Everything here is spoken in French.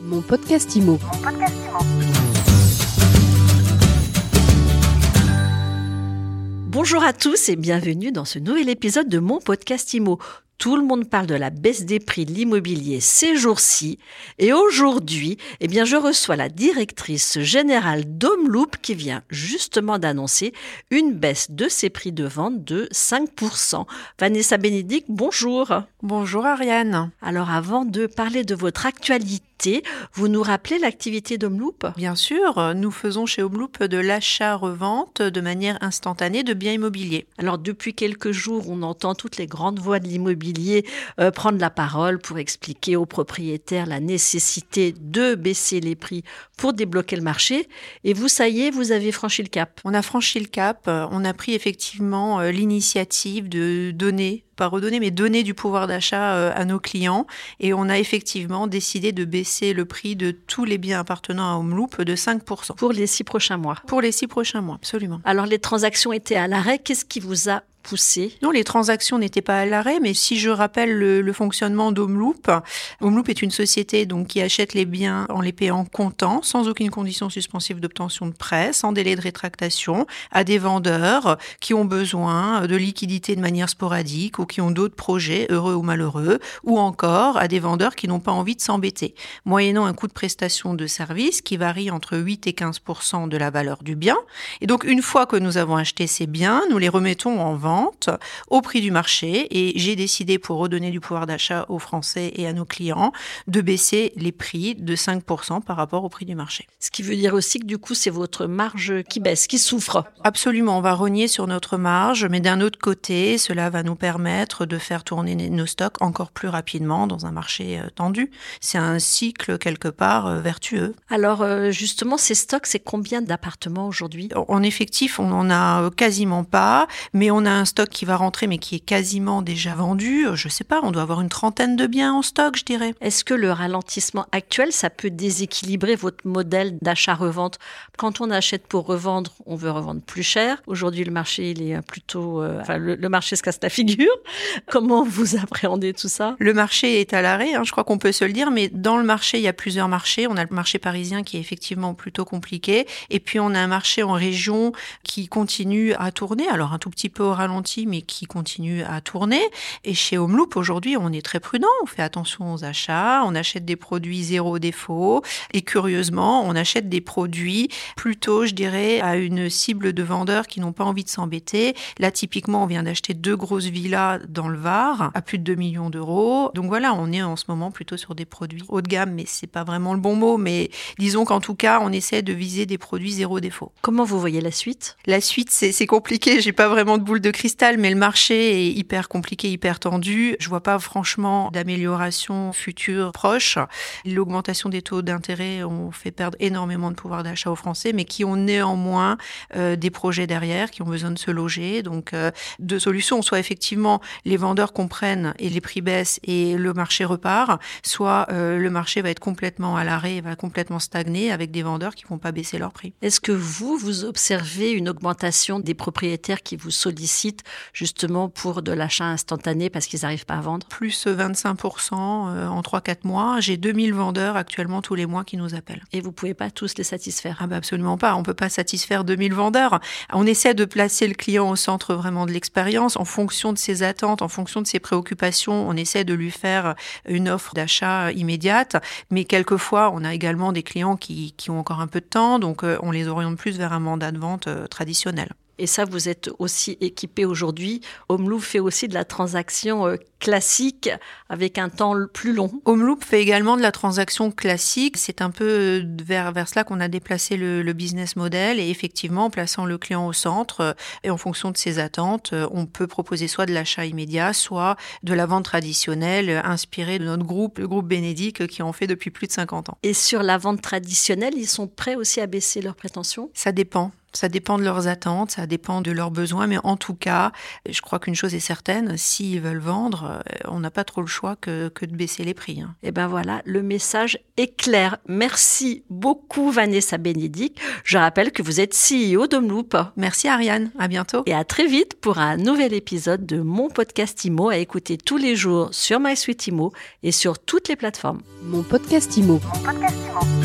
Mon podcast IMO. Bonjour à tous et bienvenue dans ce nouvel épisode de mon podcast IMO. Tout le monde parle de la baisse des prix de l'immobilier ces jours-ci. Et aujourd'hui, eh bien, je reçois la directrice générale d'Homeloop qui vient justement d'annoncer une baisse de ses prix de vente de 5%. Vanessa Bénédicte, bonjour. Bonjour Ariane. Alors avant de parler de votre actualité, vous nous rappelez l'activité d'Homeloop? Bien sûr, nous faisons chez Homeloop de l'achat-revente de manière instantanée de biens immobiliers. Alors depuis quelques jours, on entend toutes les grandes voix de l'immobilier euh, prendre la parole pour expliquer aux propriétaires la nécessité de baisser les prix pour débloquer le marché. Et vous, ça y est, vous avez franchi le cap? On a franchi le cap, on a pris effectivement euh, l'initiative de donner pas redonner, mais donner du pouvoir d'achat euh, à nos clients. Et on a effectivement décidé de baisser le prix de tous les biens appartenant à Homeloop de 5%. Pour les six prochains mois. Pour les six prochains mois, absolument. Alors les transactions étaient à l'arrêt. Qu'est-ce qui vous a Non, les transactions n'étaient pas à l'arrêt, mais si je rappelle le, le fonctionnement d'Homeloop, Homeloop est une société donc qui achète les biens en les payant comptant, sans aucune condition suspensive d'obtention de prêt, sans délai de rétractation, à des vendeurs qui ont besoin de liquidité de manière sporadique ou qui ont d'autres projets, heureux ou malheureux, ou encore à des vendeurs qui n'ont pas envie de s'embêter, moyennant un coût de prestation de service qui varie entre 8 et 15 de la valeur du bien. Et donc, une fois que nous avons acheté ces biens, nous les remettons en vente au prix du marché et j'ai décidé pour redonner du pouvoir d'achat aux Français et à nos clients de baisser les prix de 5% par rapport au prix du marché. Ce qui veut dire aussi que du coup c'est votre marge qui baisse, qui souffre. Absolument, on va rogner sur notre marge, mais d'un autre côté, cela va nous permettre de faire tourner nos stocks encore plus rapidement dans un marché euh, tendu. C'est un cycle quelque part euh, vertueux. Alors euh, justement, ces stocks, c'est combien d'appartements aujourd'hui? En effectif, on n'en a quasiment pas, mais on a un stock qui va rentrer mais qui est quasiment déjà vendu. Je sais pas, on doit avoir une trentaine de biens en stock, je dirais. Est-ce que le ralentissement actuel, ça peut déséquilibrer votre modèle d'achat-revente? Quand on achète pour revendre, on veut revendre plus cher. Aujourd'hui, le marché, il est plutôt, euh, enfin, le, le, marché se casse la figure. Comment vous appréhendez tout ça? Le marché est à l'arrêt, hein, je crois qu'on peut se le dire, mais dans le marché, il y a plusieurs marchés. On a le marché parisien qui est effectivement plutôt compliqué, et puis on a un marché en région qui continue à tourner, alors un tout petit peu au ralenti, mais qui continue à tourner. Et chez Homeloop, aujourd'hui, on est très prudent, on fait attention aux achats, on achète des produits zéro défaut, et curieusement, on achète des produits plutôt, je dirais, à une cible de vendeurs qui n'ont pas envie de s'embêter. Là, typiquement, on vient d'acheter deux grosses villas dans le Var, à plus de 2 millions d'euros. Donc voilà, on est en ce moment plutôt sur des produits haut de gamme, mais c'est pas vraiment le bon mot, mais disons qu'en tout cas, on essaie de viser des produits zéro défaut. Comment vous voyez la suite? La suite, c'est compliqué, j'ai pas vraiment de boule de cristal, mais le marché est hyper compliqué, hyper tendu. Je vois pas franchement d'amélioration future proche. L'augmentation des taux d'intérêt ont fait perdre énormément de pouvoir d'achat aux Français, mais qui ont néanmoins euh, des projets derrière, qui ont besoin de se loger. Donc, euh, deux solutions, soit effectivement les vendeurs comprennent et les prix baissent et le marché repart, soit euh, le marché va être complètement à l'arrêt, va complètement stagner avec des vendeurs qui vont pas baisser leurs prix. Est-ce que vous, vous observez une augmentation des propriétaires qui vous sollicitent? Justement pour de l'achat instantané parce qu'ils n'arrivent pas à vendre Plus 25% en 3-4 mois. J'ai 2000 vendeurs actuellement tous les mois qui nous appellent. Et vous pouvez pas tous les satisfaire Ah bah absolument pas. On peut pas satisfaire 2000 vendeurs. On essaie de placer le client au centre vraiment de l'expérience en fonction de ses attentes, en fonction de ses préoccupations. On essaie de lui faire une offre d'achat immédiate. Mais quelquefois, on a également des clients qui, qui ont encore un peu de temps. Donc, on les oriente plus vers un mandat de vente traditionnel. Et ça, vous êtes aussi équipé aujourd'hui. Homeloop fait aussi de la transaction classique avec un temps plus long. Homeloop fait également de la transaction classique. C'est un peu vers, vers cela qu'on a déplacé le, le, business model et effectivement, en plaçant le client au centre et en fonction de ses attentes, on peut proposer soit de l'achat immédiat, soit de la vente traditionnelle inspirée de notre groupe, le groupe Bénédicte, qui en fait depuis plus de 50 ans. Et sur la vente traditionnelle, ils sont prêts aussi à baisser leurs prétentions? Ça dépend. Ça dépend de leurs attentes, ça dépend de leurs besoins, mais en tout cas, je crois qu'une chose est certaine, s'ils veulent vendre, euh, on n'a pas trop le choix que, de baisser les prix. Hein. Et eh ben voilà, le message est clair. Merci beaucoup Vanessa Bénédicte. Je rappelle que vous êtes CEO d'Homeloop. Merci Ariane, à bientôt. Et à très vite pour un nouvel épisode de mon podcast IMO à écouter tous les jours sur MySuite IMO et sur toutes les plateformes. Mon podcast IMO. Mon podcast IMO.